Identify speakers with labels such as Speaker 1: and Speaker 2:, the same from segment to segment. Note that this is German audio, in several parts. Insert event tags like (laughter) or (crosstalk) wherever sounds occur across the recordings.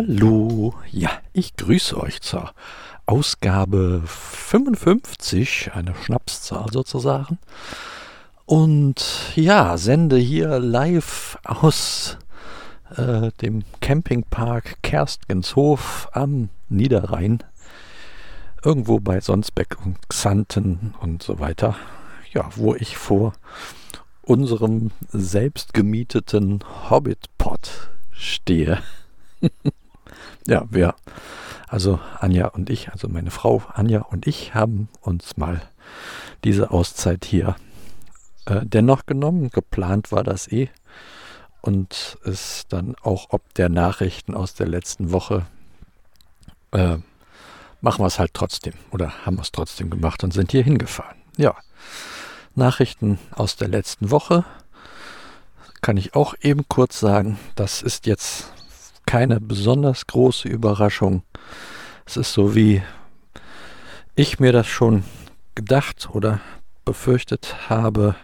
Speaker 1: Hallo, ja, ich grüße euch zur Ausgabe 55, eine Schnapszahl sozusagen. Und ja, sende hier live aus äh, dem Campingpark Kerstgenshof am Niederrhein. Irgendwo bei Sonsbeck und Xanten und so weiter. Ja, wo ich vor unserem selbstgemieteten Hobbit-Pod stehe. (laughs) ja, wer, also Anja und ich, also meine Frau Anja und ich haben uns mal diese Auszeit hier äh, dennoch genommen. Geplant war das eh. Und ist dann auch ob der Nachrichten aus der letzten Woche äh, machen wir es halt trotzdem oder haben wir es trotzdem gemacht und sind hier hingefahren. Ja, Nachrichten aus der letzten Woche kann ich auch eben kurz sagen. Das ist jetzt keine besonders große Überraschung. Es ist so wie ich mir das schon gedacht oder befürchtet habe.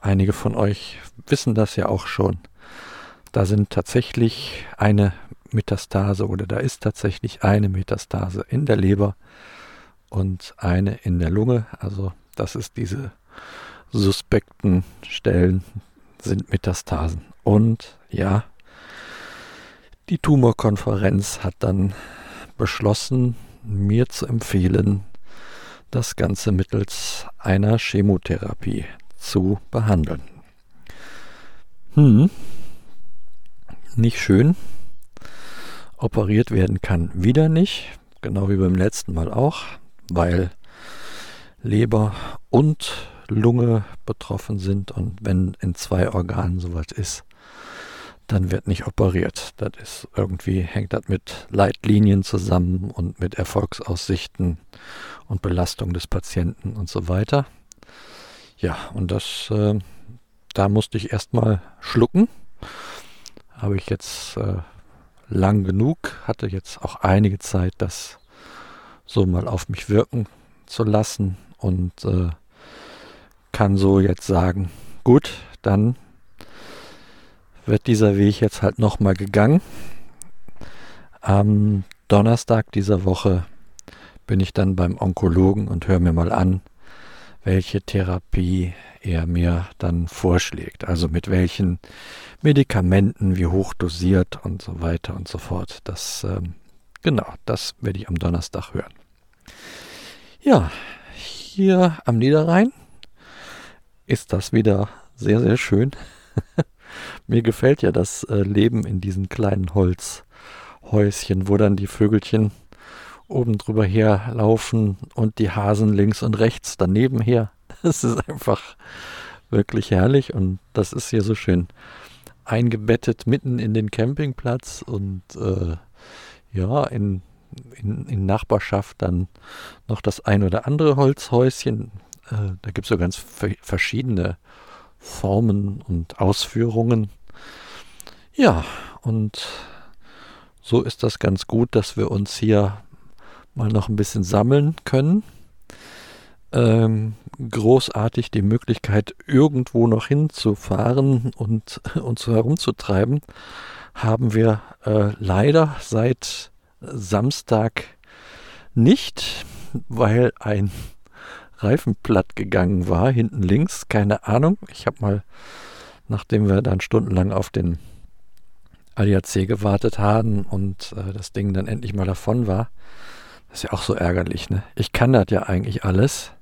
Speaker 1: Einige von euch wissen das ja auch schon. Da sind tatsächlich eine Metastase oder da ist tatsächlich eine Metastase in der Leber und eine in der Lunge. Also das ist diese suspekten Stellen sind Metastasen. Und ja, die Tumorkonferenz hat dann beschlossen, mir zu empfehlen, das Ganze mittels einer Chemotherapie zu behandeln. Hm, nicht schön. Operiert werden kann wieder nicht, genau wie beim letzten Mal auch, weil Leber und Lunge betroffen sind und wenn in zwei Organen sowas ist, dann wird nicht operiert. Das ist irgendwie, hängt das mit Leitlinien zusammen und mit Erfolgsaussichten und Belastung des Patienten und so weiter. Ja, und das, äh, da musste ich erstmal schlucken. Habe ich jetzt äh, lang genug, hatte jetzt auch einige Zeit, das so mal auf mich wirken zu lassen und äh, kann so jetzt sagen, gut, dann wird dieser Weg jetzt halt nochmal gegangen. Am Donnerstag dieser Woche bin ich dann beim Onkologen und höre mir mal an, welche Therapie er mir dann vorschlägt. Also mit welchen Medikamenten, wie hoch dosiert und so weiter und so fort. Das, ähm, genau, das werde ich am Donnerstag hören. Ja, hier am Niederrhein ist das wieder sehr, sehr schön. (laughs) Mir gefällt ja das äh, Leben in diesen kleinen Holzhäuschen, wo dann die Vögelchen oben drüber herlaufen und die Hasen links und rechts daneben her. (laughs) Das ist einfach wirklich herrlich und das ist hier so schön eingebettet mitten in den Campingplatz und äh, ja, in, in, in, Nachbarschaft dann noch das ein oder andere Holzhäuschen. Äh, da gibt es so ganz verschiedene Formen und Ausführungen. Ja, und so ist das ganz gut, dass wir uns hier mal noch ein bisschen sammeln können. Ähm, großartig die Möglichkeit, irgendwo noch hinzufahren und (laughs) uns herumzutreiben, haben wir äh, leider seit Samstag nicht, weil ein Reifen platt gegangen war, hinten links, keine Ahnung. Ich habe mal, nachdem wir dann stundenlang auf den ADAC gewartet haben und äh, das Ding dann endlich mal davon war, das ist ja auch so ärgerlich, ne? Ich kann das ja eigentlich alles,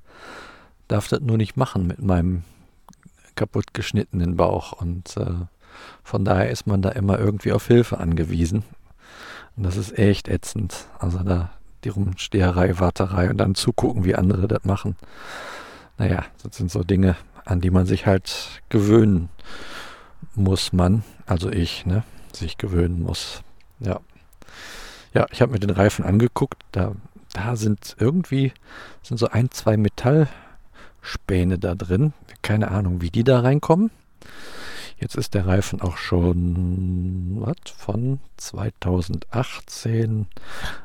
Speaker 1: darf das nur nicht machen mit meinem kaputt geschnittenen Bauch und äh, von daher ist man da immer irgendwie auf Hilfe angewiesen. Und das ist echt ätzend. Also da die Rumsteherei, Warterei und dann zugucken, wie andere das machen. Naja, das sind so Dinge, an die man sich halt gewöhnen muss man, also ich, ne, sich gewöhnen muss. Ja. Ja, ich habe mir den Reifen angeguckt, da, da sind irgendwie, sind so ein, zwei Metallspäne da drin. Keine Ahnung, wie die da reinkommen. Jetzt ist der Reifen auch schon was von 2018.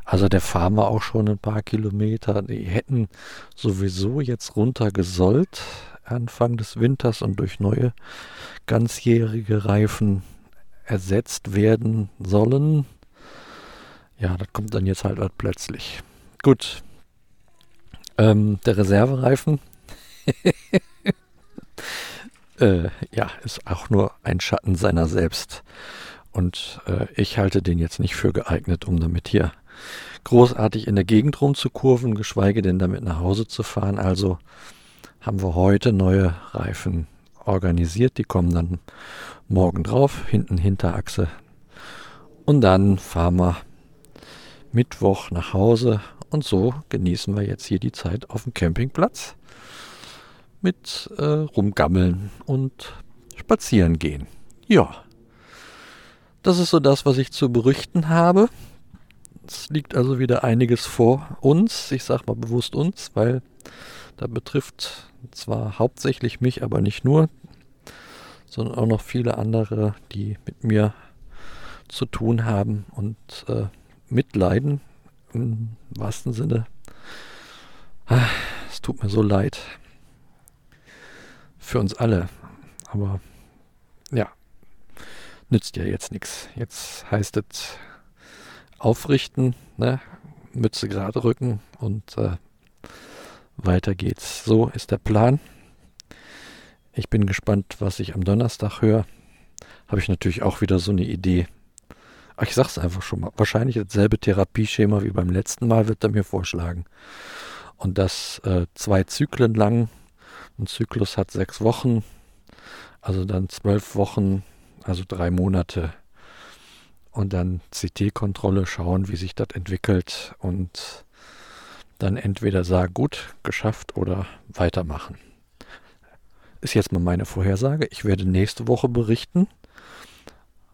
Speaker 1: Also der fahren wir auch schon ein paar Kilometer. Die hätten sowieso jetzt runtergesollt Anfang des Winters und durch neue ganzjährige Reifen ersetzt werden sollen. Ja, das kommt dann jetzt halt, halt plötzlich. Gut. Ähm, der Reservereifen. (laughs) äh, ja, ist auch nur ein Schatten seiner selbst. Und äh, ich halte den jetzt nicht für geeignet, um damit hier großartig in der Gegend rumzukurven, geschweige denn damit nach Hause zu fahren. Also haben wir heute neue Reifen organisiert. Die kommen dann morgen drauf, hinten Hinterachse. Und dann fahren wir Mittwoch nach Hause und so genießen wir jetzt hier die Zeit auf dem Campingplatz mit äh, rumgammeln und spazieren gehen. Ja, das ist so das, was ich zu berichten habe. Es liegt also wieder einiges vor uns. Ich sage mal bewusst uns, weil da betrifft zwar hauptsächlich mich, aber nicht nur, sondern auch noch viele andere, die mit mir zu tun haben und äh, mitleiden im wahrsten Sinne. Ah, es tut mir so leid. Für uns alle. Aber ja, nützt ja jetzt nichts. Jetzt heißt es aufrichten, ne? Mütze gerade rücken und äh, weiter geht's. So ist der Plan. Ich bin gespannt, was ich am Donnerstag höre. Habe ich natürlich auch wieder so eine Idee. Ach, ich sag's einfach schon mal. Wahrscheinlich dasselbe Therapieschema wie beim letzten Mal wird er mir vorschlagen. Und das äh, zwei Zyklen lang. Ein Zyklus hat sechs Wochen. Also dann zwölf Wochen, also drei Monate. Und dann CT-Kontrolle schauen, wie sich das entwickelt. Und dann entweder sagen, gut, geschafft oder weitermachen ist jetzt mal meine Vorhersage. Ich werde nächste Woche berichten,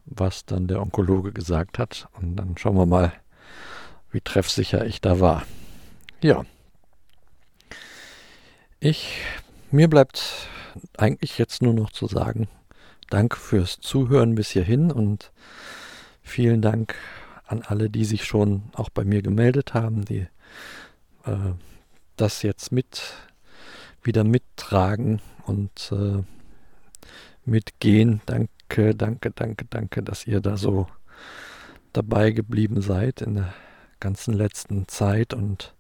Speaker 1: was dann der Onkologe gesagt hat. Und dann schauen wir mal, wie treffsicher ich da war. Ja. Ich, mir bleibt eigentlich jetzt nur noch zu sagen, danke fürs Zuhören bis hierhin und vielen Dank an alle, die sich schon auch bei mir gemeldet haben, die äh, das jetzt mit wieder mittragen und äh, mitgehen. Danke, danke, danke, danke, dass ihr da so dabei geblieben seid in der ganzen letzten Zeit und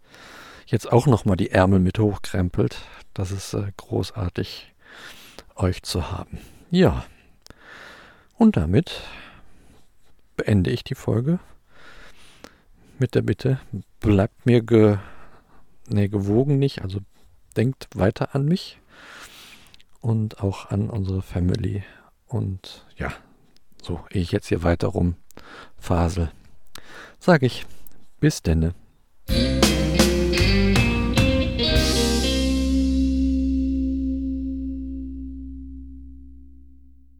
Speaker 1: jetzt auch nochmal die Ärmel mit hochkrempelt. Das ist äh, großartig, euch zu haben. Ja, und damit beende ich die Folge mit der Bitte, bleibt mir ge, nee, gewogen nicht, also denkt weiter an mich und auch an unsere Family. Und ja, so, ehe ich jetzt hier weiter rum fasel, sage ich bis denne.